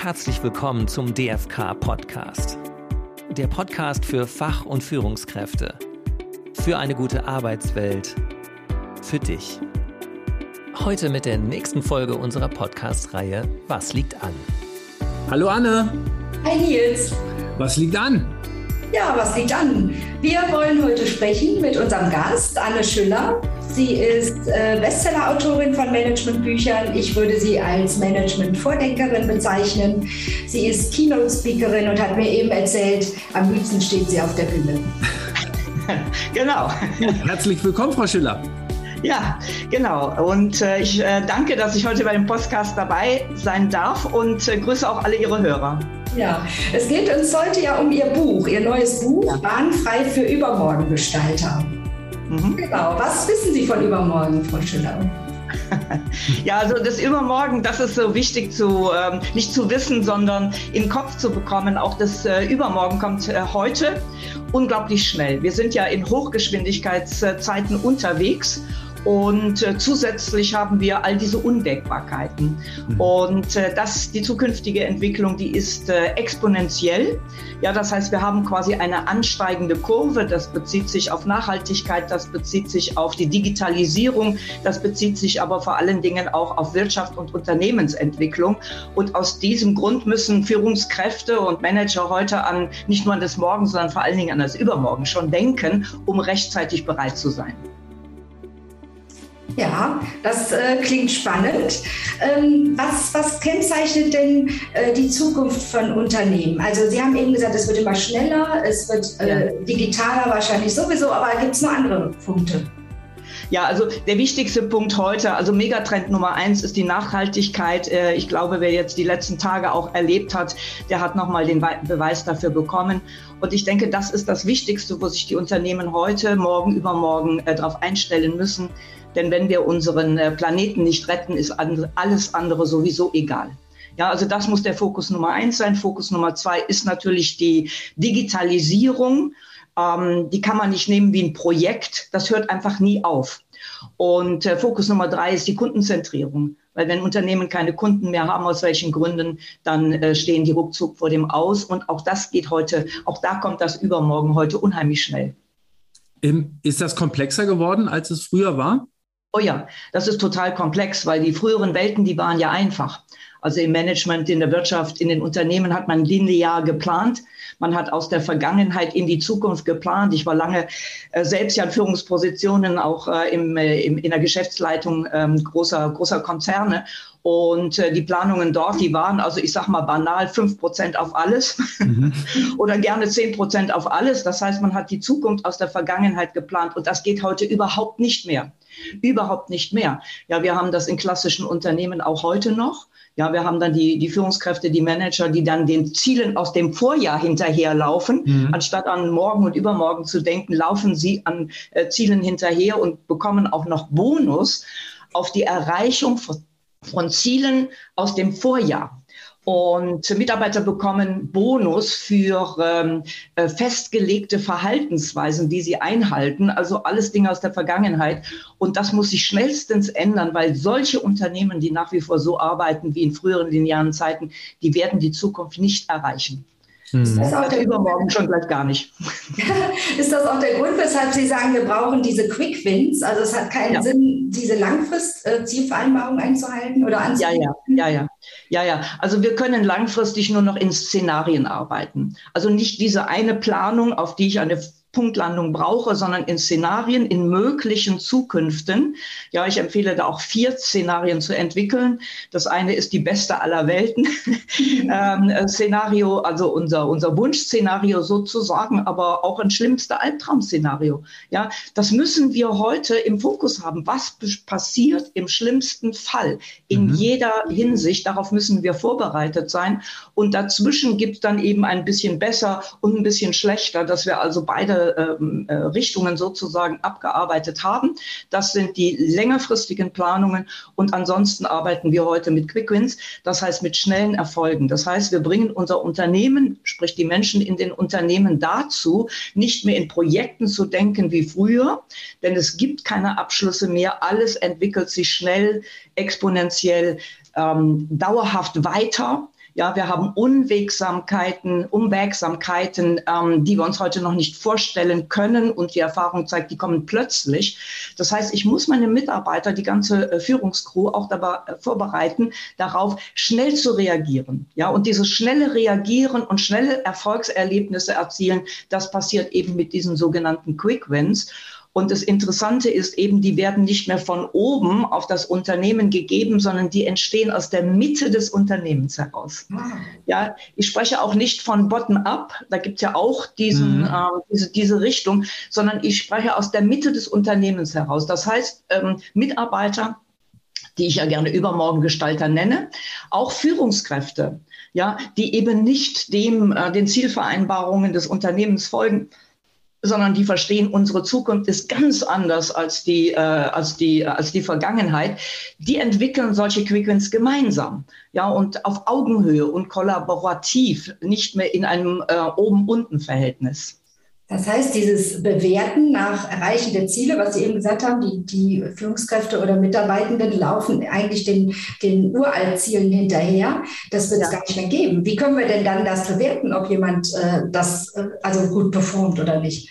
Herzlich willkommen zum DFK Podcast. Der Podcast für Fach- und Führungskräfte. Für eine gute Arbeitswelt. Für dich. Heute mit der nächsten Folge unserer Podcast-Reihe Was liegt an? Hallo Anne. Hi Nils. Was liegt an? Ja, was liegt an? Wir wollen heute sprechen mit unserem Gast, Anne Schüller. Sie ist äh, Bestseller-Autorin von Managementbüchern. Ich würde sie als Management-Vordenkerin bezeichnen. Sie ist Keynote-Speakerin und hat mir eben erzählt, am liebsten steht sie auf der Bühne. genau. Herzlich willkommen, Frau Schüller. Ja, genau. Und äh, ich äh, danke, dass ich heute bei dem Podcast dabei sein darf und äh, grüße auch alle Ihre Hörer. Ja, es geht uns heute ja um Ihr Buch, Ihr neues Buch, ja. Bahnfrei für Übermorgengestalter. Mhm. Genau. Was wissen Sie von übermorgen, Frau Schiller? Ja, also das Übermorgen, das ist so wichtig zu, ähm, nicht zu wissen, sondern in den Kopf zu bekommen. Auch das äh, Übermorgen kommt äh, heute unglaublich schnell. Wir sind ja in Hochgeschwindigkeitszeiten unterwegs und äh, zusätzlich haben wir all diese Unwägbarkeiten. Mhm. Und äh, das, die zukünftige Entwicklung, die ist äh, exponentiell. Ja, das heißt, wir haben quasi eine ansteigende Kurve. Das bezieht sich auf Nachhaltigkeit, das bezieht sich auf die Digitalisierung, das bezieht sich aber vor allen Dingen auch auf Wirtschaft und Unternehmensentwicklung. Und aus diesem Grund müssen Führungskräfte und Manager heute an nicht nur an das Morgen, sondern vor allen Dingen an das Übermorgen schon denken, um rechtzeitig bereit zu sein. Ja, das äh, klingt spannend. Ähm, was, was, kennzeichnet denn äh, die Zukunft von Unternehmen? Also Sie haben eben gesagt, es wird immer schneller, es wird äh, digitaler wahrscheinlich sowieso, aber gibt es noch andere Punkte? Ja, also der wichtigste Punkt heute, also Megatrend Nummer eins ist die Nachhaltigkeit. Äh, ich glaube, wer jetzt die letzten Tage auch erlebt hat, der hat nochmal den Beweis dafür bekommen. Und ich denke, das ist das Wichtigste, wo sich die Unternehmen heute, morgen, übermorgen äh, darauf einstellen müssen. Denn wenn wir unseren äh, Planeten nicht retten, ist alles andere sowieso egal. Ja, also das muss der Fokus Nummer eins sein. Fokus Nummer zwei ist natürlich die Digitalisierung ähm, die kann man nicht nehmen wie ein Projekt. Das hört einfach nie auf. Und äh, Fokus Nummer drei ist die Kundenzentrierung. Weil wenn Unternehmen keine Kunden mehr haben, aus welchen Gründen, dann äh, stehen die ruckzuck vor dem Aus. Und auch das geht heute, auch da kommt das übermorgen heute unheimlich schnell. Ist das komplexer geworden, als es früher war? Oh ja, das ist total komplex, weil die früheren Welten, die waren ja einfach. Also im Management, in der Wirtschaft, in den Unternehmen hat man linear geplant. Man hat aus der Vergangenheit in die Zukunft geplant. Ich war lange äh, selbst ja in Führungspositionen, auch äh, im, äh, im, in der Geschäftsleitung ähm, großer, großer Konzerne. Und äh, die Planungen dort, die waren, also ich sage mal banal, fünf Prozent auf alles mhm. oder gerne zehn Prozent auf alles. Das heißt, man hat die Zukunft aus der Vergangenheit geplant und das geht heute überhaupt nicht mehr. Überhaupt nicht mehr. Ja, wir haben das in klassischen Unternehmen auch heute noch. Ja, wir haben dann die, die Führungskräfte, die Manager, die dann den Zielen aus dem Vorjahr hinterherlaufen. Mhm. Anstatt an morgen und übermorgen zu denken, laufen sie an äh, Zielen hinterher und bekommen auch noch Bonus auf die Erreichung von, Zielen aus dem Vorjahr. Und Mitarbeiter bekommen Bonus für ähm, äh, festgelegte Verhaltensweisen, die sie einhalten. Also alles Dinge aus der Vergangenheit. Und das muss sich schnellstens ändern, weil solche Unternehmen, die nach wie vor so arbeiten wie in früheren linearen Zeiten, die werden die Zukunft nicht erreichen. Ist das auch der übermorgen schon gleich gar nicht. ist das auch der Grund, weshalb Sie sagen, wir brauchen diese Quick Wins? Also es hat keinen ja. Sinn, diese Langfrist-Zielvereinbarung einzuhalten oder anzuhalten? Ja, ja, ja, ja. Ja, ja. Also wir können langfristig nur noch in Szenarien arbeiten. Also nicht diese eine Planung, auf die ich eine Punktlandung brauche, sondern in Szenarien, in möglichen Zukünften. Ja, ich empfehle da auch vier Szenarien zu entwickeln. Das eine ist die beste aller Welten. ähm, Szenario, also unser, unser Wunschszenario sozusagen, aber auch ein schlimmster Albtraum-Szenario. Ja, das müssen wir heute im Fokus haben. Was passiert im schlimmsten Fall in mhm. jeder Hinsicht? Darauf müssen wir vorbereitet sein. Und dazwischen gibt es dann eben ein bisschen besser und ein bisschen schlechter, dass wir also beide ähm, äh, Richtungen sozusagen abgearbeitet haben. Das sind die längerfristigen Planungen und ansonsten arbeiten wir heute mit Quick Wins, das heißt mit schnellen Erfolgen. Das heißt, wir bringen unser Unternehmen, sprich die Menschen in den Unternehmen dazu, nicht mehr in Projekten zu denken wie früher, denn es gibt keine Abschlüsse mehr. Alles entwickelt sich schnell, exponentiell, ähm, dauerhaft weiter. Ja, wir haben Unwegsamkeiten, Unwägsamkeiten, ähm, die wir uns heute noch nicht vorstellen können. Und die Erfahrung zeigt, die kommen plötzlich. Das heißt, ich muss meine Mitarbeiter, die ganze äh, Führungskrew auch dabei äh, vorbereiten, darauf schnell zu reagieren. Ja, und dieses schnelle Reagieren und schnelle Erfolgserlebnisse erzielen, das passiert eben mit diesen sogenannten Quick Wins. Und das Interessante ist eben, die werden nicht mehr von oben auf das Unternehmen gegeben, sondern die entstehen aus der Mitte des Unternehmens heraus. Ah. Ja, ich spreche auch nicht von Bottom-up, da gibt es ja auch diesen, mhm. äh, diese, diese Richtung, sondern ich spreche aus der Mitte des Unternehmens heraus. Das heißt, ähm, Mitarbeiter, die ich ja gerne Übermorgengestalter nenne, auch Führungskräfte, ja, die eben nicht dem, äh, den Zielvereinbarungen des Unternehmens folgen, sondern die verstehen, unsere Zukunft ist ganz anders als die, äh, als die, als die Vergangenheit. Die entwickeln solche Quickwins gemeinsam, ja, und auf Augenhöhe und kollaborativ, nicht mehr in einem äh, Oben-Unten-Verhältnis. Das heißt, dieses Bewerten nach Erreichen der Ziele, was Sie eben gesagt haben, die, die Führungskräfte oder Mitarbeitenden laufen eigentlich den, den Uraltzielen hinterher. Das wird es ja. gar nicht mehr geben. Wie können wir denn dann das bewerten, ob jemand äh, das äh, also gut performt oder nicht?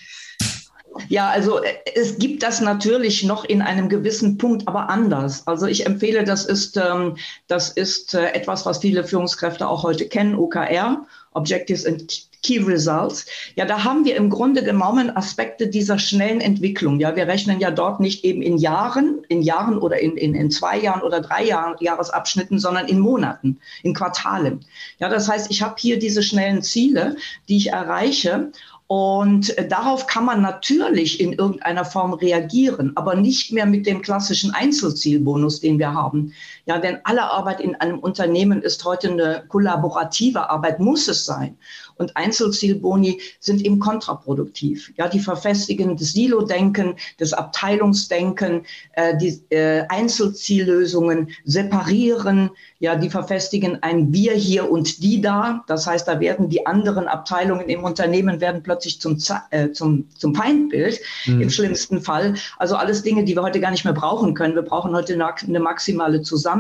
Ja, also äh, es gibt das natürlich noch in einem gewissen Punkt, aber anders. Also ich empfehle, das ist, ähm, das ist äh, etwas, was viele Führungskräfte auch heute kennen, OKR, Objectives and Key Results. Ja, da haben wir im Grunde genommen Aspekte dieser schnellen Entwicklung. Ja, wir rechnen ja dort nicht eben in Jahren, in Jahren oder in, in, in zwei Jahren oder drei Jahren, Jahresabschnitten, sondern in Monaten, in Quartalen. Ja, das heißt, ich habe hier diese schnellen Ziele, die ich erreiche. Und darauf kann man natürlich in irgendeiner Form reagieren, aber nicht mehr mit dem klassischen Einzelzielbonus, den wir haben. Ja, denn alle Arbeit in einem Unternehmen ist heute eine kollaborative Arbeit, muss es sein. Und Einzelzielboni sind eben kontraproduktiv. Ja, die verfestigen das Silo-Denken, das Abteilungsdenken, äh, die äh, Einzelziellösungen separieren. Ja, die verfestigen ein Wir hier und die da. Das heißt, da werden die anderen Abteilungen im Unternehmen werden plötzlich zum, äh, zum, zum Feindbild mhm. im schlimmsten Fall. Also alles Dinge, die wir heute gar nicht mehr brauchen können. Wir brauchen heute eine, eine maximale Zusammenarbeit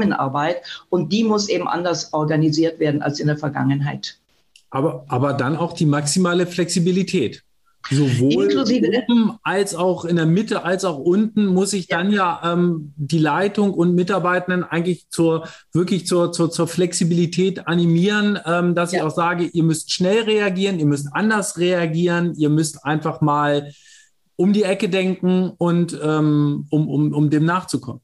und die muss eben anders organisiert werden als in der Vergangenheit aber, aber dann auch die maximale Flexibilität. Sowohl Inklusive oben als auch in der Mitte als auch unten muss ich dann ja, ja ähm, die Leitung und Mitarbeitenden eigentlich zur wirklich zur, zur, zur Flexibilität animieren, ähm, dass ja. ich auch sage, ihr müsst schnell reagieren, ihr müsst anders reagieren, ihr müsst einfach mal um die Ecke denken und ähm, um, um, um dem nachzukommen.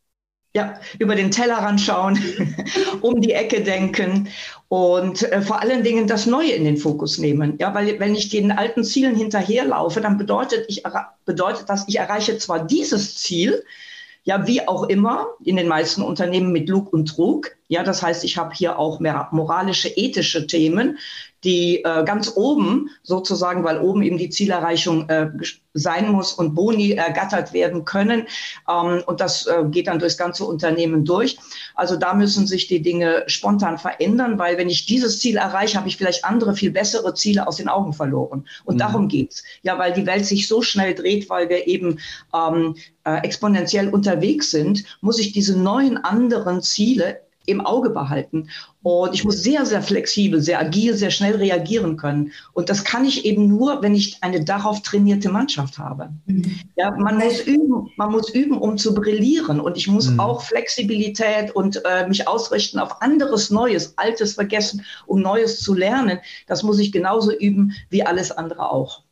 Ja, über den Tellerrand schauen, um die Ecke denken und äh, vor allen Dingen das Neue in den Fokus nehmen. Ja, weil wenn ich den alten Zielen hinterherlaufe, dann bedeutet, ich, bedeutet das, ich erreiche zwar dieses Ziel, ja, wie auch immer, in den meisten Unternehmen mit Lug und Trug. Ja, das heißt, ich habe hier auch mehr moralische, ethische Themen, die äh, ganz oben sozusagen, weil oben eben die Zielerreichung äh, sein muss und Boni ergattert werden können. Ähm, und das äh, geht dann durchs ganze Unternehmen durch. Also da müssen sich die Dinge spontan verändern, weil wenn ich dieses Ziel erreiche, habe ich vielleicht andere, viel bessere Ziele aus den Augen verloren. Und mhm. darum geht's. Ja, weil die Welt sich so schnell dreht, weil wir eben ähm, äh, exponentiell unterwegs sind, muss ich diese neuen anderen Ziele im Auge behalten. Und ich muss sehr, sehr flexibel, sehr agil, sehr schnell reagieren können. Und das kann ich eben nur, wenn ich eine darauf trainierte Mannschaft habe. Mhm. Ja, man muss üben, man muss üben, um zu brillieren. Und ich muss mhm. auch Flexibilität und äh, mich ausrichten auf anderes Neues, Altes vergessen, um Neues zu lernen. Das muss ich genauso üben wie alles andere auch.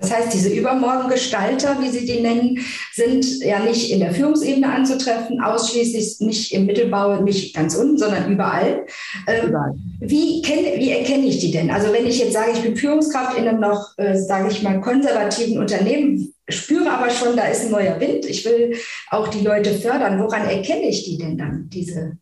Das heißt, diese Übermorgengestalter, wie Sie die nennen, sind ja nicht in der Führungsebene anzutreffen, ausschließlich nicht im Mittelbau, nicht ganz unten, sondern überall. Ähm, wie, kenn, wie, erkenne ich die denn? Also wenn ich jetzt sage, ich bin Führungskraft in einem noch, äh, sage ich mal, konservativen Unternehmen, spüre aber schon, da ist ein neuer Wind, ich will auch die Leute fördern, woran erkenne ich die denn dann, diese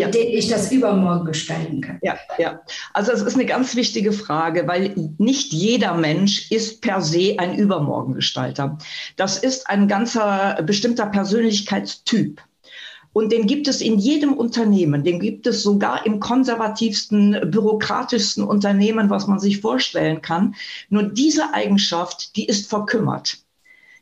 ja. mit denen ich das übermorgen gestalten kann? Ja, ja. Also es ist eine ganz wichtige Frage, weil nicht jeder Mensch ist per se ein Übermorgengestalter. Das ist ein ganzer bestimmter Persönlichkeitstyp. Und den gibt es in jedem Unternehmen, den gibt es sogar im konservativsten, bürokratischsten Unternehmen, was man sich vorstellen kann. Nur diese Eigenschaft, die ist verkümmert.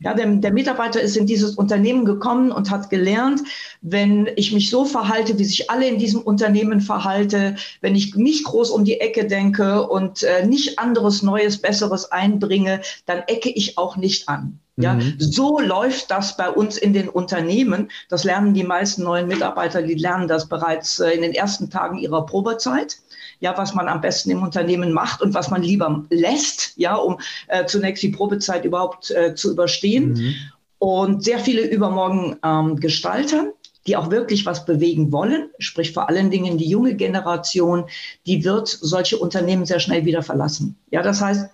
Ja, der, der, Mitarbeiter ist in dieses Unternehmen gekommen und hat gelernt, wenn ich mich so verhalte, wie sich alle in diesem Unternehmen verhalte, wenn ich nicht groß um die Ecke denke und äh, nicht anderes, Neues, Besseres einbringe, dann ecke ich auch nicht an. Ja, mhm. so läuft das bei uns in den Unternehmen. Das lernen die meisten neuen Mitarbeiter, die lernen das bereits äh, in den ersten Tagen ihrer Probezeit ja, was man am besten im Unternehmen macht und was man lieber lässt, ja, um äh, zunächst die Probezeit überhaupt äh, zu überstehen. Mhm. Und sehr viele übermorgen ähm, Gestalter, die auch wirklich was bewegen wollen, sprich vor allen Dingen die junge Generation, die wird solche Unternehmen sehr schnell wieder verlassen. Ja, das heißt,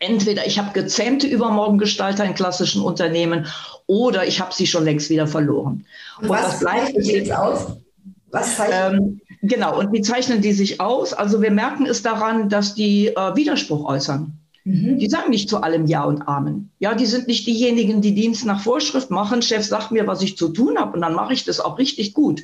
entweder ich habe gezähmte Übermorgengestalter in klassischen Unternehmen oder ich habe sie schon längst wieder verloren. Und, was, was bleibt jetzt aus? Was zeichnet ähm, Genau, und wie zeichnen die sich aus? Also wir merken es daran, dass die äh, Widerspruch äußern. Mhm. Die sagen nicht zu allem Ja und Amen. Ja, die sind nicht diejenigen, die Dienst nach Vorschrift machen. Chef sagt mir, was ich zu tun habe und dann mache ich das auch richtig gut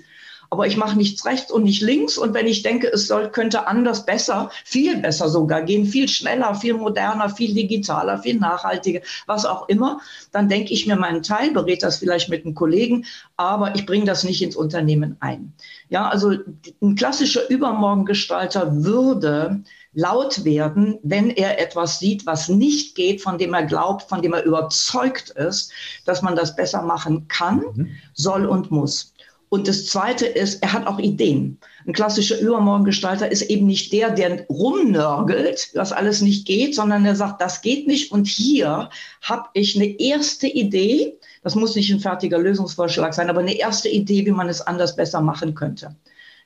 aber ich mache nichts rechts und nicht links. Und wenn ich denke, es soll, könnte anders, besser, viel besser sogar gehen, viel schneller, viel moderner, viel digitaler, viel nachhaltiger, was auch immer, dann denke ich mir meinen Teil, berät das vielleicht mit einem Kollegen, aber ich bringe das nicht ins Unternehmen ein. Ja, also ein klassischer Übermorgengestalter würde laut werden, wenn er etwas sieht, was nicht geht, von dem er glaubt, von dem er überzeugt ist, dass man das besser machen kann, mhm. soll und muss. Und das Zweite ist, er hat auch Ideen. Ein klassischer Übermorgengestalter ist eben nicht der, der rumnörgelt, was alles nicht geht, sondern der sagt, das geht nicht. Und hier habe ich eine erste Idee. Das muss nicht ein fertiger Lösungsvorschlag sein, aber eine erste Idee, wie man es anders besser machen könnte.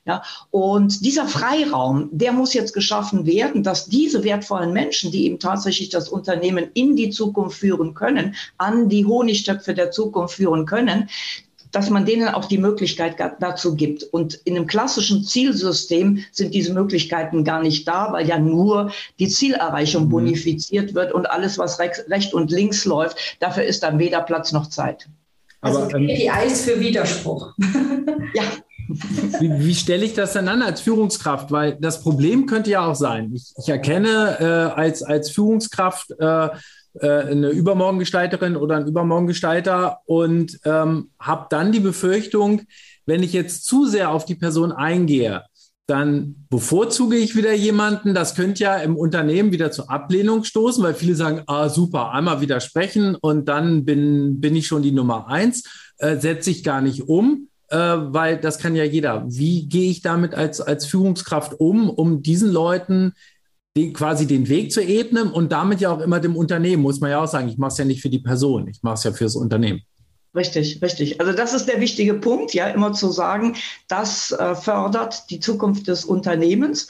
Ja, und dieser Freiraum, der muss jetzt geschaffen werden, dass diese wertvollen Menschen, die eben tatsächlich das Unternehmen in die Zukunft führen können, an die Honigtöpfe der Zukunft führen können, dass man denen auch die Möglichkeit dazu gibt. Und in einem klassischen Zielsystem sind diese Möglichkeiten gar nicht da, weil ja nur die Zielerreichung mhm. bonifiziert wird und alles, was rechts und links läuft, dafür ist dann weder Platz noch Zeit. Also Aber, ähm, KPIs für Widerspruch. ja. Wie, wie stelle ich das dann an als Führungskraft? Weil das Problem könnte ja auch sein, ich, ich erkenne äh, als, als Führungskraft äh, äh, eine Übermorgengestalterin oder ein Übermorgengestalter und ähm, habe dann die Befürchtung, wenn ich jetzt zu sehr auf die Person eingehe, dann bevorzuge ich wieder jemanden. Das könnte ja im Unternehmen wieder zur Ablehnung stoßen, weil viele sagen, ah, super, einmal widersprechen und dann bin, bin ich schon die Nummer eins, äh, setze ich gar nicht um, äh, weil das kann ja jeder. Wie gehe ich damit als, als Führungskraft um, um diesen Leuten die, quasi den Weg zu ebnen und damit ja auch immer dem Unternehmen, muss man ja auch sagen, ich mache es ja nicht für die Person, ich mache es ja fürs Unternehmen. Richtig, richtig. Also das ist der wichtige Punkt, ja, immer zu sagen, das äh, fördert die Zukunft des Unternehmens.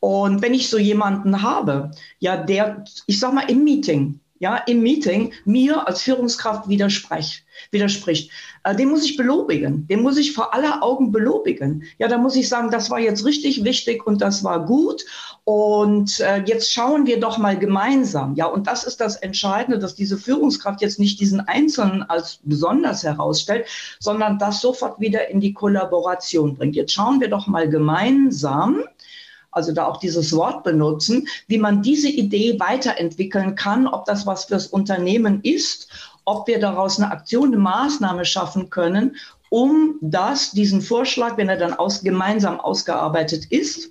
Und wenn ich so jemanden habe, ja, der, ich sag mal, im Meeting, ja, im Meeting mir als Führungskraft widerspricht, widerspricht. Äh, den muss ich belobigen. Den muss ich vor aller Augen belobigen. Ja, da muss ich sagen, das war jetzt richtig wichtig und das war gut. Und äh, jetzt schauen wir doch mal gemeinsam. Ja, und das ist das Entscheidende, dass diese Führungskraft jetzt nicht diesen Einzelnen als besonders herausstellt, sondern das sofort wieder in die Kollaboration bringt. Jetzt schauen wir doch mal gemeinsam, also da auch dieses Wort benutzen, wie man diese Idee weiterentwickeln kann, ob das was fürs Unternehmen ist, ob wir daraus eine Aktion, eine Maßnahme schaffen können, um das, diesen Vorschlag, wenn er dann aus, gemeinsam ausgearbeitet ist,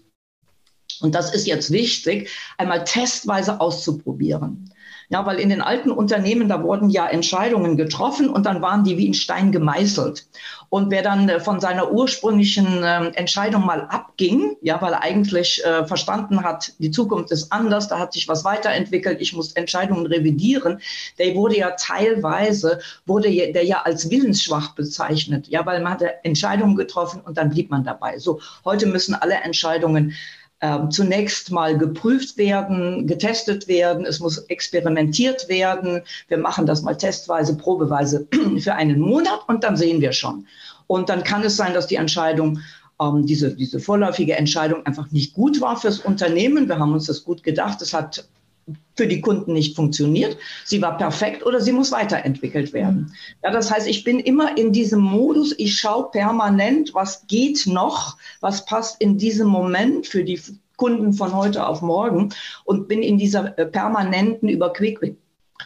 und das ist jetzt wichtig, einmal testweise auszuprobieren. Ja, weil in den alten Unternehmen, da wurden ja Entscheidungen getroffen und dann waren die wie in Stein gemeißelt. Und wer dann äh, von seiner ursprünglichen äh, Entscheidung mal abging, ja, weil er eigentlich äh, verstanden hat, die Zukunft ist anders, da hat sich was weiterentwickelt, ich muss Entscheidungen revidieren, der wurde ja teilweise, wurde der ja als willensschwach bezeichnet, ja, weil man hatte Entscheidungen getroffen und dann blieb man dabei. So, heute müssen alle Entscheidungen ähm, zunächst mal geprüft werden, getestet werden, es muss experimentiert werden. Wir machen das mal testweise, probeweise für einen Monat und dann sehen wir schon. Und dann kann es sein, dass die Entscheidung, ähm, diese, diese vorläufige Entscheidung einfach nicht gut war fürs Unternehmen. Wir haben uns das gut gedacht. Es hat für die Kunden nicht funktioniert. Sie war perfekt oder sie muss weiterentwickelt werden. Ja, das heißt, ich bin immer in diesem Modus, ich schaue permanent, was geht noch, was passt in diesem Moment für die Kunden von heute auf morgen und bin in dieser äh, permanenten Überquick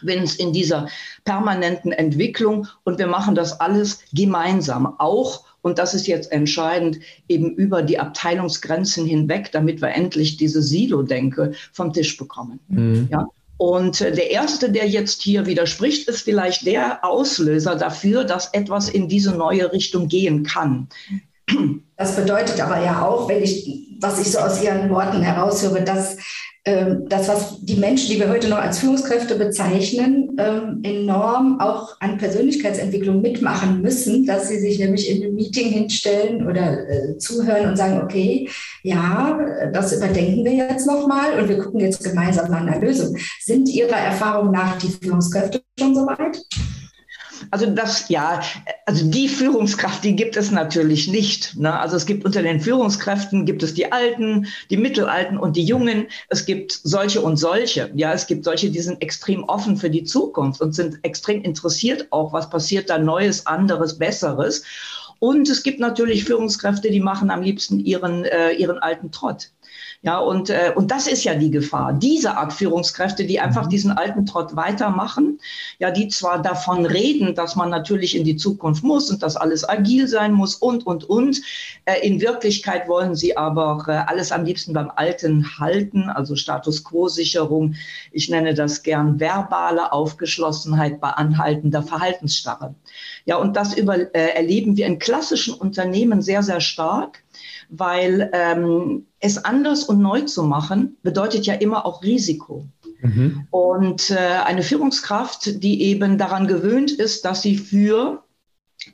bin es in dieser permanenten Entwicklung und wir machen das alles gemeinsam, auch und das ist jetzt entscheidend, eben über die Abteilungsgrenzen hinweg, damit wir endlich diese Silo-Denke vom Tisch bekommen. Mhm. Ja? Und der Erste, der jetzt hier widerspricht, ist vielleicht der Auslöser dafür, dass etwas in diese neue Richtung gehen kann. Das bedeutet aber ja auch, wenn ich, was ich so aus Ihren Worten heraushöre, dass das, was die Menschen, die wir heute noch als Führungskräfte bezeichnen, ähm, enorm auch an Persönlichkeitsentwicklung mitmachen müssen, dass sie sich nämlich in einem Meeting hinstellen oder äh, zuhören und sagen, okay, ja, das überdenken wir jetzt nochmal und wir gucken jetzt gemeinsam nach einer Lösung. Sind Ihrer Erfahrung nach die Führungskräfte schon soweit? Also das, ja, also die Führungskraft, die gibt es natürlich nicht. Ne? Also es gibt unter den Führungskräften, gibt es die Alten, die Mittelalten und die Jungen. Es gibt solche und solche. Ja, es gibt solche, die sind extrem offen für die Zukunft und sind extrem interessiert auch, was passiert da Neues, anderes, Besseres. Und es gibt natürlich Führungskräfte, die machen am liebsten ihren, äh, ihren alten Trott. Ja, und, äh, und das ist ja die Gefahr. Diese Art Führungskräfte, die einfach mhm. diesen alten Trott weitermachen, ja, die zwar davon reden, dass man natürlich in die Zukunft muss und dass alles agil sein muss und, und, und. Äh, in Wirklichkeit wollen sie aber äh, alles am liebsten beim Alten halten, also Status Quo-Sicherung. Ich nenne das gern verbale Aufgeschlossenheit bei anhaltender Verhaltensstarre. Ja, und das über, äh, erleben wir in klassischen Unternehmen sehr, sehr stark weil ähm, es anders und neu zu machen bedeutet ja immer auch Risiko. Mhm. Und äh, eine Führungskraft, die eben daran gewöhnt ist, dass sie für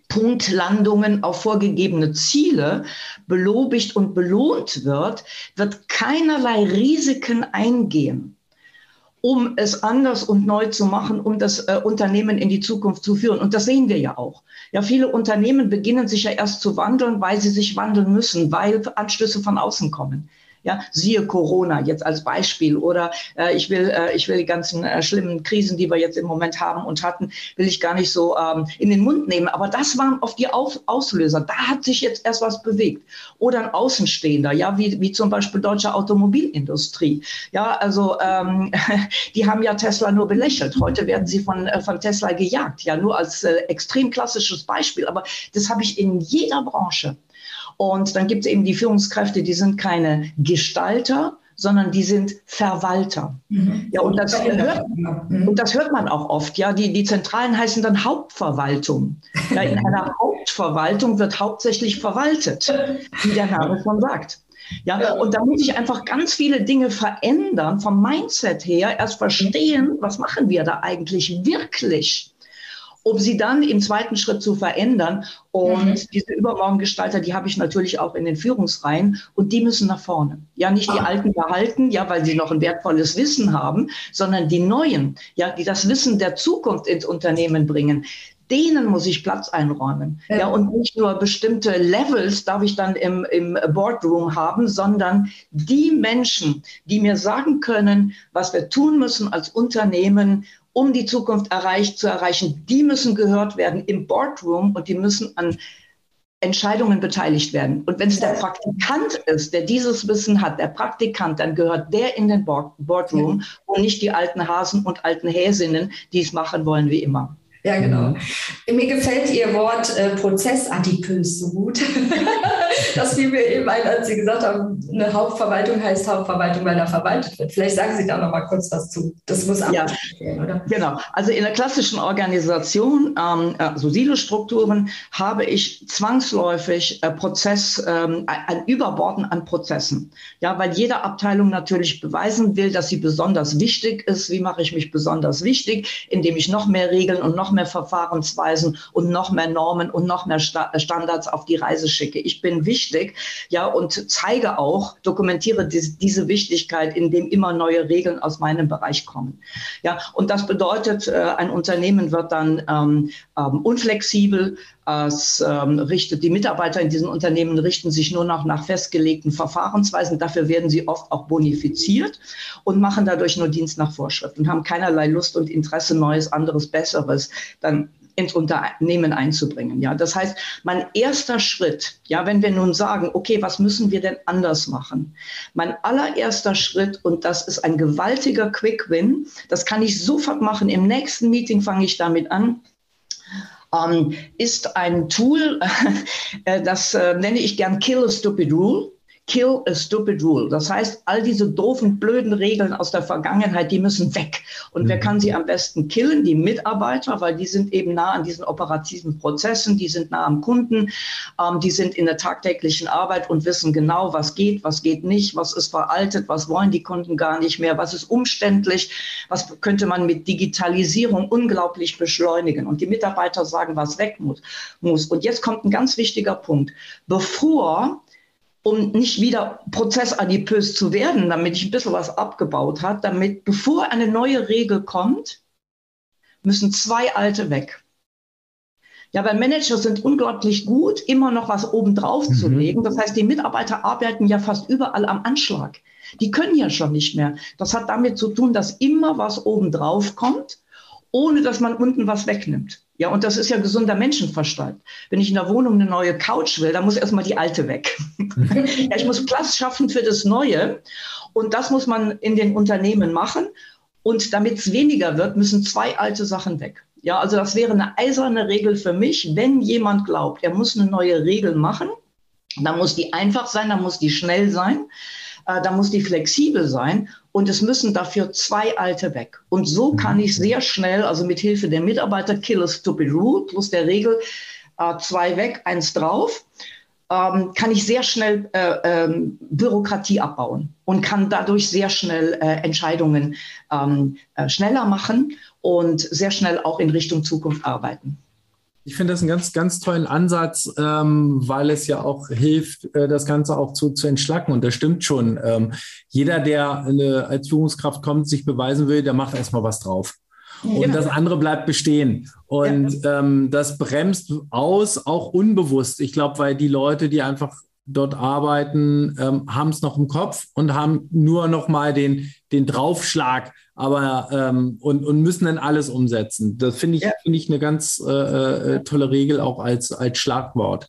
Punktlandungen auf vorgegebene Ziele belobigt und belohnt wird, wird keinerlei Risiken eingehen um es anders und neu zu machen, um das äh, Unternehmen in die Zukunft zu führen. Und das sehen wir ja auch. Ja, viele Unternehmen beginnen sich ja erst zu wandeln, weil sie sich wandeln müssen, weil Anstöße von außen kommen. Ja, siehe Corona jetzt als Beispiel oder äh, ich will äh, ich will die ganzen äh, schlimmen Krisen, die wir jetzt im Moment haben und hatten, will ich gar nicht so ähm, in den Mund nehmen. Aber das waren oft die Auf Auslöser. Da hat sich jetzt erst was bewegt. Oder ein Außenstehender, ja, wie, wie zum Beispiel deutsche Automobilindustrie. Ja, also ähm, die haben ja Tesla nur belächelt. Heute werden sie von, äh, von Tesla gejagt. Ja, nur als äh, extrem klassisches Beispiel. Aber das habe ich in jeder Branche. Und dann gibt es eben die Führungskräfte, die sind keine Gestalter, sondern die sind Verwalter. Mhm. Ja, und das, hört, mhm. und das hört man auch oft. Ja, die, die Zentralen heißen dann Hauptverwaltung. Ja, in einer Hauptverwaltung wird hauptsächlich verwaltet, wie der Name schon sagt. Ja, und da muss ich einfach ganz viele Dinge verändern, vom Mindset her, erst verstehen, was machen wir da eigentlich wirklich um sie dann im zweiten Schritt zu verändern. Und mhm. diese Übermorgengestalter, die habe ich natürlich auch in den Führungsreihen und die müssen nach vorne. Ja, nicht die ah. Alten behalten, ja, weil sie noch ein wertvolles Wissen haben, sondern die Neuen, ja, die das Wissen der Zukunft ins Unternehmen bringen denen muss ich Platz einräumen. Ja. ja. und nicht nur bestimmte Levels darf ich dann im, im Boardroom haben, sondern die Menschen, die mir sagen können, was wir tun müssen als Unternehmen, um die Zukunft erreicht, zu erreichen, die müssen gehört werden im Boardroom und die müssen an Entscheidungen beteiligt werden. Und wenn es der Praktikant ist, der dieses Wissen hat, der Praktikant, dann gehört der in den Board Boardroom und nicht die alten Hasen und alten Häsinnen, die es machen wollen wie immer. Ja, genau. Mhm. Mir gefällt Ihr Wort äh, prozessadipös so gut. das fiel mir eben ein, als Sie gesagt haben, eine Hauptverwaltung heißt Hauptverwaltung, weil da verwaltet wird. Vielleicht sagen Sie da noch mal kurz was zu. Das muss ja werden, oder? Genau. Also in der klassischen Organisation, ähm, also Silostrukturen, habe ich zwangsläufig äh, Prozess, ähm, ein Überborden an Prozessen. Ja, weil jede Abteilung natürlich beweisen will, dass sie besonders wichtig ist. Wie mache ich mich besonders wichtig? Indem ich noch mehr Regeln und noch noch mehr Verfahrensweisen und noch mehr Normen und noch mehr Standards auf die Reise schicke. Ich bin wichtig, ja, und zeige auch, dokumentiere diese Wichtigkeit, indem immer neue Regeln aus meinem Bereich kommen. Ja, und das bedeutet, äh, ein Unternehmen wird dann ähm, ähm, unflexibel, es ähm, richtet, die Mitarbeiter in diesen Unternehmen richten sich nur noch nach festgelegten Verfahrensweisen. Dafür werden sie oft auch bonifiziert und machen dadurch nur Dienst nach Vorschrift und haben keinerlei Lust und Interesse, Neues, anderes, Besseres dann ins Unternehmen einzubringen. Ja, das heißt, mein erster Schritt, ja, wenn wir nun sagen, okay, was müssen wir denn anders machen? Mein allererster Schritt, und das ist ein gewaltiger Quick Win, das kann ich sofort machen. Im nächsten Meeting fange ich damit an. Ähm, ist ein Tool, äh, das äh, nenne ich gern Kill a Stupid Rule. Kill a stupid rule. Das heißt, all diese doofen, blöden Regeln aus der Vergangenheit, die müssen weg. Und mhm. wer kann sie am besten killen? Die Mitarbeiter, weil die sind eben nah an diesen operativen Prozessen, die sind nah am Kunden, ähm, die sind in der tagtäglichen Arbeit und wissen genau, was geht, was geht nicht, was ist veraltet, was wollen die Kunden gar nicht mehr, was ist umständlich, was könnte man mit Digitalisierung unglaublich beschleunigen. Und die Mitarbeiter sagen, was weg muss. Und jetzt kommt ein ganz wichtiger Punkt. Bevor um nicht wieder prozessadipös zu werden, damit ich ein bisschen was abgebaut habe, damit bevor eine neue Regel kommt, müssen zwei alte weg. Ja, weil Manager sind unglaublich gut, immer noch was obendrauf mhm. zu legen. Das heißt, die Mitarbeiter arbeiten ja fast überall am Anschlag. Die können ja schon nicht mehr. Das hat damit zu tun, dass immer was obendrauf kommt, ohne dass man unten was wegnimmt. Ja, und das ist ja gesunder Menschenverstand. Wenn ich in der Wohnung eine neue Couch will, dann muss erstmal die alte weg. ja, ich muss Platz schaffen für das Neue. Und das muss man in den Unternehmen machen. Und damit es weniger wird, müssen zwei alte Sachen weg. Ja, also das wäre eine eiserne Regel für mich. Wenn jemand glaubt, er muss eine neue Regel machen, dann muss die einfach sein, dann muss die schnell sein, äh, dann muss die flexibel sein und es müssen dafür zwei alte weg. Und so kann mhm. ich sehr schnell, also mit Hilfe der Mitarbeiter, kill a stupid rule plus der Regel, äh, zwei weg, eins drauf, ähm, kann ich sehr schnell äh, ähm, Bürokratie abbauen und kann dadurch sehr schnell äh, Entscheidungen ähm, äh, schneller machen und sehr schnell auch in Richtung Zukunft arbeiten. Ich finde das einen ganz, ganz tollen Ansatz, ähm, weil es ja auch hilft, äh, das Ganze auch zu, zu entschlacken. Und das stimmt schon. Ähm, jeder, der eine, als Führungskraft kommt, sich beweisen will, der macht erstmal was drauf. Und genau. das andere bleibt bestehen. Und ja. ähm, das bremst aus, auch unbewusst. Ich glaube, weil die Leute, die einfach dort arbeiten, ähm, haben es noch im Kopf und haben nur noch mal den, den Draufschlag, aber ähm, und, und müssen dann alles umsetzen. Das finde ich, ja. finde ich eine ganz äh, äh, tolle Regel auch als, als Schlagwort.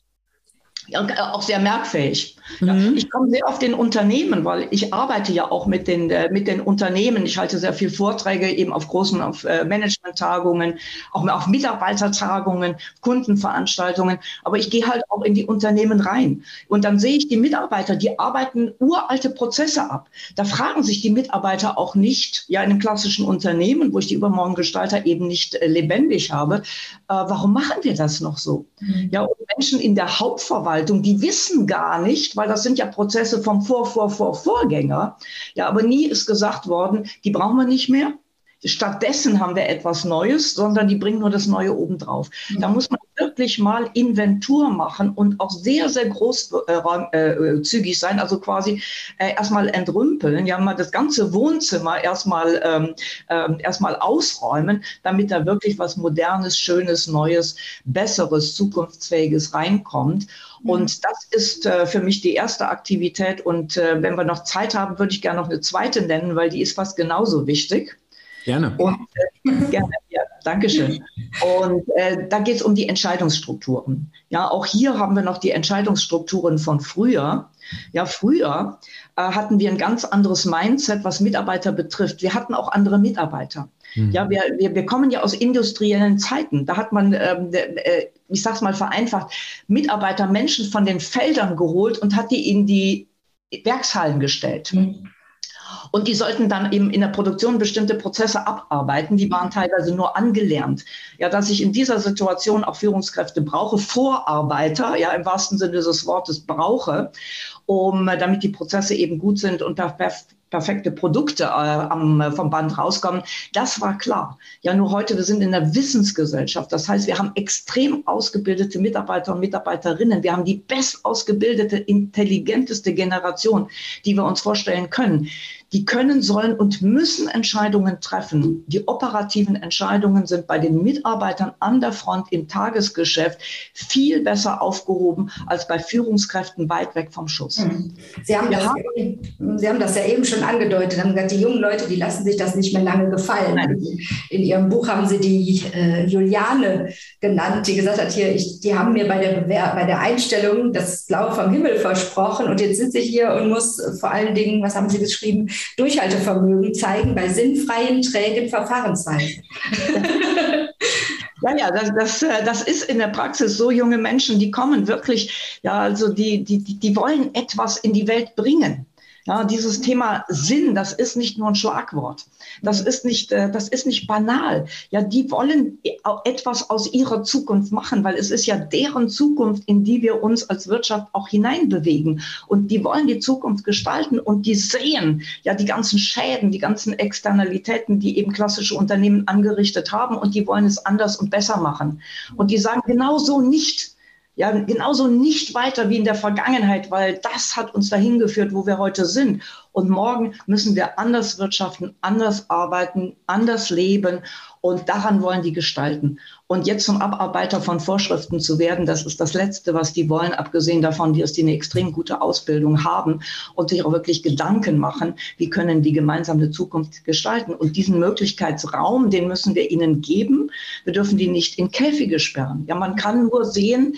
Ja, auch sehr merkfähig. Ja, mhm. Ich komme sehr auf den Unternehmen, weil ich arbeite ja auch mit den, äh, mit den Unternehmen. Ich halte sehr viel Vorträge eben auf großen auf, äh, Management-Tagungen, auch auf Mitarbeitertagungen, Kundenveranstaltungen. Aber ich gehe halt auch in die Unternehmen rein. Und dann sehe ich die Mitarbeiter, die arbeiten uralte Prozesse ab. Da fragen sich die Mitarbeiter auch nicht, ja, in einem klassischen Unternehmen, wo ich die Übermorgengestalter eben nicht äh, lebendig habe, äh, warum machen wir das noch so? Mhm. Ja, und Menschen in der Hauptverwaltung, die wissen gar nicht, weil das sind ja Prozesse vom Vor, Vor, Vor, Vorgänger. Ja, aber nie ist gesagt worden, die brauchen wir nicht mehr. Stattdessen haben wir etwas Neues, sondern die bringen nur das Neue obendrauf. Mhm. Da muss man wirklich mal Inventur machen und auch sehr, sehr großzügig äh, äh, sein, also quasi äh, erstmal entrümpeln, ja mal das ganze Wohnzimmer erstmal ähm, äh, erstmal ausräumen, damit da wirklich was Modernes, Schönes, Neues, Besseres, Zukunftsfähiges reinkommt. Und das ist äh, für mich die erste Aktivität. Und äh, wenn wir noch Zeit haben, würde ich gerne noch eine zweite nennen, weil die ist fast genauso wichtig. Gerne. Und, äh, gerne, ja, Dankeschön. Und äh, da geht es um die Entscheidungsstrukturen. Ja, auch hier haben wir noch die Entscheidungsstrukturen von früher. Ja, früher äh, hatten wir ein ganz anderes Mindset, was Mitarbeiter betrifft. Wir hatten auch andere Mitarbeiter. Mhm. Ja, wir, wir, wir kommen ja aus industriellen Zeiten. Da hat man, ähm, äh, ich sag's mal vereinfacht, Mitarbeiter, Menschen von den Feldern geholt und hat die in die Werkshallen gestellt. Mhm. Und die sollten dann eben in der Produktion bestimmte Prozesse abarbeiten. Die waren teilweise nur angelernt. Ja, dass ich in dieser Situation auch Führungskräfte brauche, Vorarbeiter, ja, im wahrsten Sinne des Wortes brauche, um, damit die Prozesse eben gut sind und perfekte Produkte äh, am, äh, vom Band rauskommen. Das war klar. Ja, nur heute, wir sind in der Wissensgesellschaft. Das heißt, wir haben extrem ausgebildete Mitarbeiter und Mitarbeiterinnen. Wir haben die best ausgebildete, intelligenteste Generation, die wir uns vorstellen können. Die können, sollen und müssen Entscheidungen treffen. Die operativen Entscheidungen sind bei den Mitarbeitern an der Front im Tagesgeschäft viel besser aufgehoben als bei Führungskräften weit weg vom Schuss. Hm. Sie haben, das, Sie haben das ja eben schon angedeutet, haben gesagt, die jungen Leute, die lassen sich das nicht mehr lange gefallen. Nein. In Ihrem Buch haben Sie die äh, Juliane genannt, die gesagt hat, hier, ich, die haben mir bei der, Bewer bei der Einstellung das Blaue vom Himmel versprochen und jetzt sitze ich hier und muss vor allen Dingen, was haben Sie geschrieben, Durchhaltevermögen zeigen bei sinnfreien, trägen Verfahrensweisen. Ja, ja, das, das, äh, das ist in der Praxis so junge Menschen, die kommen wirklich, ja, also die, die, die wollen etwas in die Welt bringen. Ja, dieses Thema Sinn, das ist nicht nur ein Schlagwort. Das mhm. ist nicht, äh, das ist nicht banal. Ja, die wollen etwas aus ihrer Zukunft machen, weil es ist ja deren Zukunft, in die wir uns als Wirtschaft auch hineinbewegen. Und die wollen die Zukunft gestalten und die sehen ja die ganzen Schäden, die ganzen Externalitäten, die eben klassische Unternehmen angerichtet haben und die wollen es anders und besser machen. Und die sagen genau so nicht ja, genauso nicht weiter wie in der Vergangenheit, weil das hat uns dahin geführt, wo wir heute sind. Und morgen müssen wir anders wirtschaften, anders arbeiten, anders leben. Und daran wollen die gestalten. Und jetzt zum Abarbeiter von Vorschriften zu werden, das ist das Letzte, was die wollen, abgesehen davon, dass die eine extrem gute Ausbildung haben und sich auch wirklich Gedanken machen, wie können die gemeinsam eine Zukunft gestalten. Und diesen Möglichkeitsraum, den müssen wir ihnen geben. Wir dürfen die nicht in Käfige sperren. Ja, man kann nur sehen,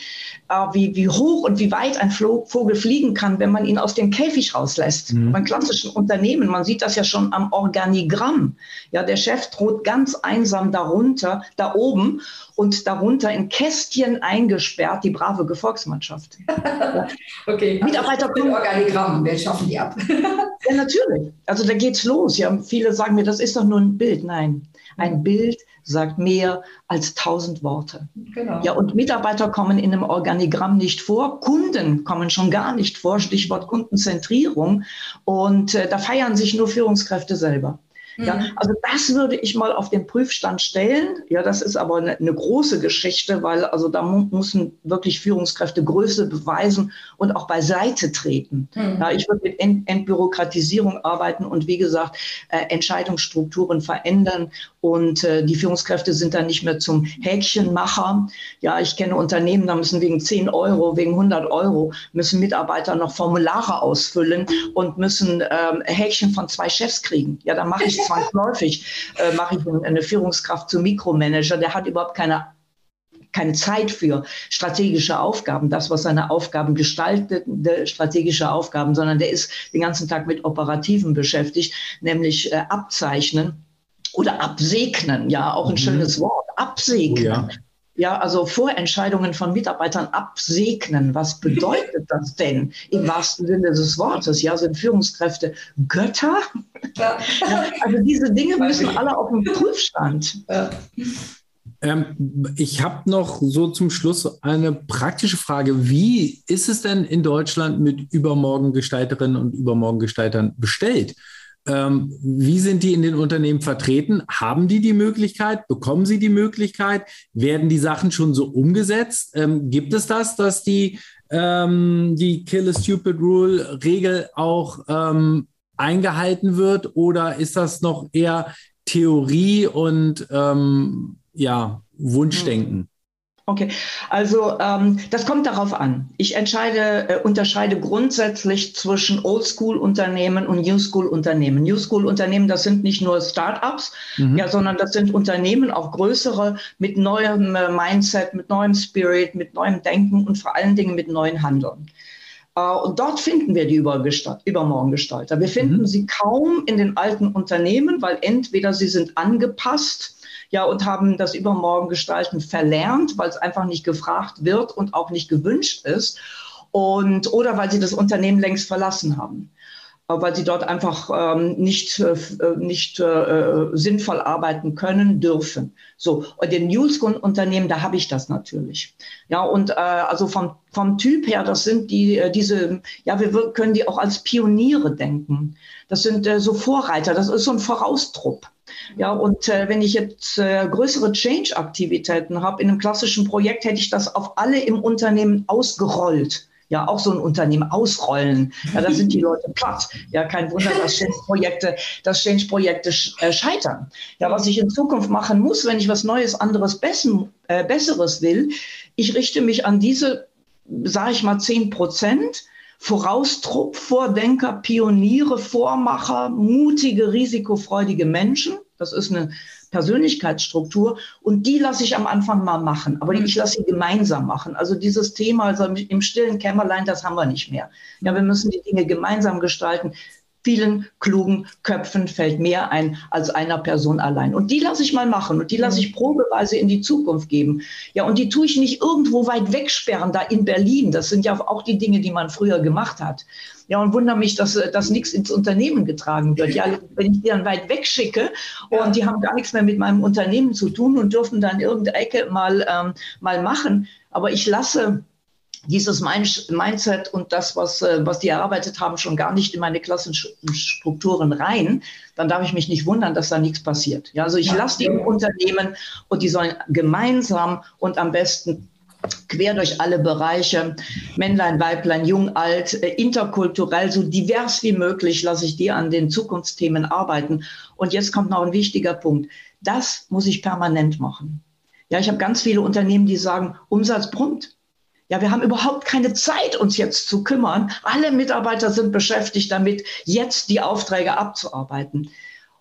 äh, wie, wie hoch und wie weit ein Vogel fliegen kann, wenn man ihn aus dem Käfig rauslässt. Mhm. Beim klassischen Unternehmen, man sieht das ja schon am Organigramm. Ja, der Chef droht ganz einsam darunter, da oben und darunter in Kästchen eingesperrt die brave Gefolgsmannschaft. okay. Mitarbeiter kommen. Organigramm, wir schaffen die ab. ja, natürlich. Also da geht's los. Ja, viele sagen mir, das ist doch nur ein Bild. Nein, ein. Bild sagt mehr als tausend Worte. Genau. Ja, und Mitarbeiter kommen in einem Organigramm nicht vor, Kunden kommen schon gar nicht vor, Stichwort Kundenzentrierung. Und äh, da feiern sich nur Führungskräfte selber. Ja, mhm. also das würde ich mal auf den Prüfstand stellen. Ja, das ist aber eine, eine große Geschichte, weil also da mu müssen wirklich Führungskräfte Größe beweisen und auch beiseite treten. Mhm. Ja, ich würde mit Ent Entbürokratisierung arbeiten und wie gesagt äh, Entscheidungsstrukturen verändern und äh, die Führungskräfte sind dann nicht mehr zum Häkchenmacher. Ja, ich kenne Unternehmen, da müssen wegen 10 Euro, wegen 100 Euro müssen Mitarbeiter noch Formulare ausfüllen und müssen ähm, Häkchen von zwei Chefs kriegen. Ja, da mache ich zwangsläufig äh, mache ich eine Führungskraft zum Mikromanager, der hat überhaupt keine keine Zeit für strategische Aufgaben, das, was seine Aufgaben gestaltet, strategische Aufgaben, sondern der ist den ganzen Tag mit Operativen beschäftigt, nämlich äh, abzeichnen oder absegnen, ja, auch ein mhm. schönes Wort, absegnen. Oh, ja. Ja, also Vorentscheidungen von Mitarbeitern absegnen. Was bedeutet das denn im wahrsten Sinne des Wortes? Ja, sind Führungskräfte Götter? Ja. also diese Dinge müssen alle auf dem Prüfstand. Ja. Ähm, ich habe noch so zum Schluss eine praktische Frage. Wie ist es denn in Deutschland mit Übermorgengestalterinnen und Übermorgengestaltern bestellt? Ähm, wie sind die in den Unternehmen vertreten? Haben die die Möglichkeit? Bekommen sie die Möglichkeit? Werden die Sachen schon so umgesetzt? Ähm, gibt es das, dass die, ähm, die Kill a Stupid Rule Regel auch ähm, eingehalten wird? Oder ist das noch eher Theorie und ähm, ja, Wunschdenken? Okay, also ähm, das kommt darauf an. Ich entscheide, äh, unterscheide grundsätzlich zwischen Oldschool-Unternehmen und New School-Unternehmen. New School-Unternehmen, das sind nicht nur Start-ups, mhm. ja, sondern das sind Unternehmen, auch größere, mit neuem äh, Mindset, mit neuem Spirit, mit neuem Denken und vor allen Dingen mit neuen Handeln. Äh, und dort finden wir die Übermorgengestalter. Wir finden mhm. sie kaum in den alten Unternehmen, weil entweder sie sind angepasst, ja, und haben das Übermorgen gestalten verlernt, weil es einfach nicht gefragt wird und auch nicht gewünscht ist. Und, oder weil sie das Unternehmen längst verlassen haben äh, weil sie dort einfach ähm, nicht, äh, nicht äh, sinnvoll arbeiten können, dürfen. So, und den Newsgrund-Unternehmen, da habe ich das natürlich. Ja, und äh, also vom, vom Typ her, das sind die, äh, diese, ja, wir können die auch als Pioniere denken. Das sind äh, so Vorreiter, das ist so ein Voraustrupp. Ja, und äh, wenn ich jetzt äh, größere Change-Aktivitäten habe, in einem klassischen Projekt hätte ich das auf alle im Unternehmen ausgerollt. ja auch so ein Unternehmen ausrollen. Ja, da sind die Leute platt. Ja, kein Wunder, dass Change-Projekte, Change-Projekte äh, scheitern. Ja, was ich in Zukunft machen muss, wenn ich was Neues, anderes, Bessen, äh, Besseres will, ich richte mich an diese, sage ich mal, 10 Prozent, Voraustrupp, Vordenker, Pioniere, Vormacher, mutige, risikofreudige Menschen. Das ist eine Persönlichkeitsstruktur und die lasse ich am Anfang mal machen, aber ich lasse sie gemeinsam machen. Also dieses Thema, also im stillen Kämmerlein, das haben wir nicht mehr. Ja, wir müssen die Dinge gemeinsam gestalten vielen klugen Köpfen fällt mehr ein als einer Person allein. Und die lasse ich mal machen und die lasse ich probeweise in die Zukunft geben. Ja, und die tue ich nicht irgendwo weit wegsperren, da in Berlin. Das sind ja auch die Dinge, die man früher gemacht hat. Ja, und wundere mich, dass, dass nichts ins Unternehmen getragen wird. Ja, wenn ich die dann weit wegschicke und die haben gar nichts mehr mit meinem Unternehmen zu tun und dürfen dann irgendeine Ecke mal, ähm, mal machen. Aber ich lasse dieses Mindset und das, was, äh, was die erarbeitet haben, schon gar nicht in meine klassischen Strukturen rein, dann darf ich mich nicht wundern, dass da nichts passiert. Ja, also ich lasse die im Unternehmen und die sollen gemeinsam und am besten quer durch alle Bereiche, Männlein, Weiblein, Jung, Alt, äh, interkulturell, so divers wie möglich, lasse ich die an den Zukunftsthemen arbeiten. Und jetzt kommt noch ein wichtiger Punkt. Das muss ich permanent machen. Ja, ich habe ganz viele Unternehmen, die sagen, Umsatz brummt. Ja, wir haben überhaupt keine Zeit, uns jetzt zu kümmern. Alle Mitarbeiter sind beschäftigt damit, jetzt die Aufträge abzuarbeiten.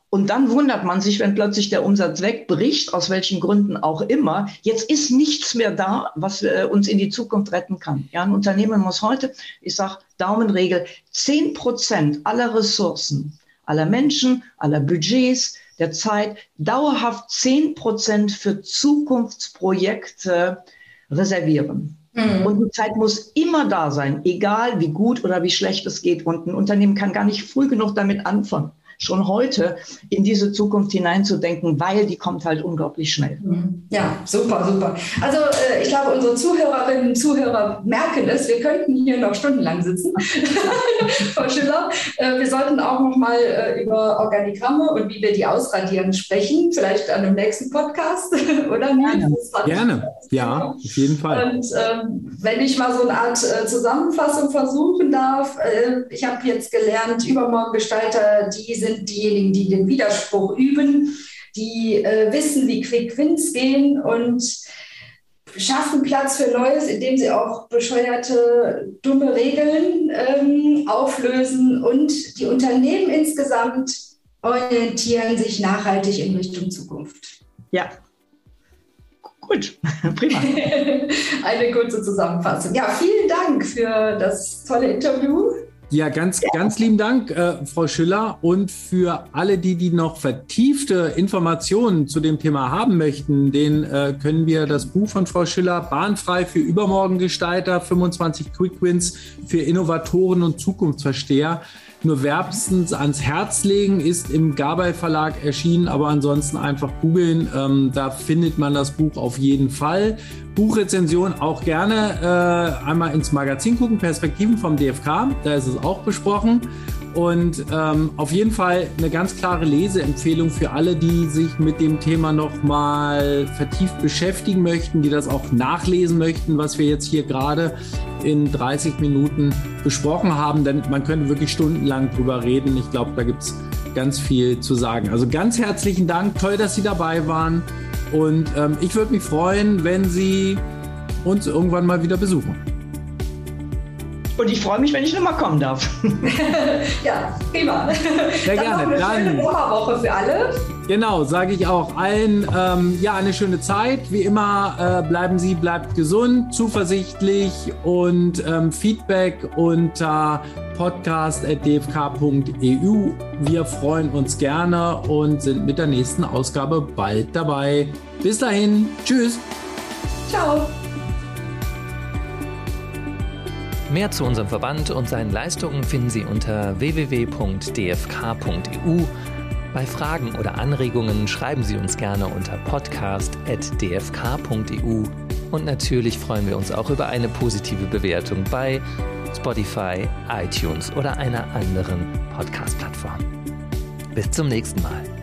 Und dann wundert man sich, wenn plötzlich der Umsatz wegbricht, aus welchen Gründen auch immer. Jetzt ist nichts mehr da, was äh, uns in die Zukunft retten kann. Ja, ein Unternehmen muss heute, ich sage Daumenregel, zehn Prozent aller Ressourcen, aller Menschen, aller Budgets, der Zeit, dauerhaft zehn Prozent für Zukunftsprojekte reservieren. Mhm. Und die Zeit muss immer da sein, egal wie gut oder wie schlecht es geht. Und ein Unternehmen kann gar nicht früh genug damit anfangen schon heute in diese Zukunft hineinzudenken, weil die kommt halt unglaublich schnell. Mhm. Ja, super, super. Also äh, ich glaube, unsere Zuhörerinnen und Zuhörer merken es. Wir könnten hier noch stundenlang sitzen, Frau Schiller. Äh, wir sollten auch noch mal äh, über Organigramme und wie wir die ausradieren sprechen, vielleicht an dem nächsten Podcast, oder? Gerne, Gerne. Ja, auf jeden Fall. Und ähm, wenn ich mal so eine Art äh, Zusammenfassung versuchen darf, äh, ich habe jetzt gelernt, Übermorgengestalter, die sind sind diejenigen, die den Widerspruch üben, die äh, wissen, wie Quick Wins gehen und schaffen Platz für Neues, indem sie auch bescheuerte, dumme Regeln ähm, auflösen und die Unternehmen insgesamt orientieren sich nachhaltig in Richtung Zukunft. Ja. Gut, prima. Eine kurze Zusammenfassung. Ja, vielen Dank für das tolle Interview. Ja, ganz, ganz lieben Dank, äh, Frau Schüller. Und für alle, die, die noch vertiefte Informationen zu dem Thema haben möchten, den äh, können wir das Buch von Frau Schüller Bahnfrei für Übermorgengestalter, 25 Quick Wins für Innovatoren und Zukunftsversteher nur wärmstens ans Herz legen, ist im Gabay Verlag erschienen, aber ansonsten einfach googeln, ähm, da findet man das Buch auf jeden Fall. Buchrezension auch gerne äh, einmal ins Magazin gucken, Perspektiven vom DFK, da ist es auch besprochen. Und ähm, auf jeden Fall eine ganz klare Leseempfehlung für alle, die sich mit dem Thema nochmal vertieft beschäftigen möchten, die das auch nachlesen möchten, was wir jetzt hier gerade in 30 Minuten besprochen haben. Denn man könnte wirklich stundenlang drüber reden. Ich glaube, da gibt es ganz viel zu sagen. Also ganz herzlichen Dank. Toll, dass Sie dabei waren. Und ähm, ich würde mich freuen, wenn Sie uns irgendwann mal wieder besuchen. Und ich freue mich, wenn ich nochmal kommen darf. ja, prima. Sehr Dann gerne. Noch eine schöne Woche für alle. Genau, sage ich auch allen. Ähm, ja, eine schöne Zeit. Wie immer, äh, bleiben Sie, bleibt gesund, zuversichtlich und ähm, Feedback unter podcast.dfk.eu. Wir freuen uns gerne und sind mit der nächsten Ausgabe bald dabei. Bis dahin, tschüss. Ciao. Mehr zu unserem Verband und seinen Leistungen finden Sie unter www.dfk.eu. Bei Fragen oder Anregungen schreiben Sie uns gerne unter podcast.dfk.eu. Und natürlich freuen wir uns auch über eine positive Bewertung bei Spotify, iTunes oder einer anderen Podcast-Plattform. Bis zum nächsten Mal.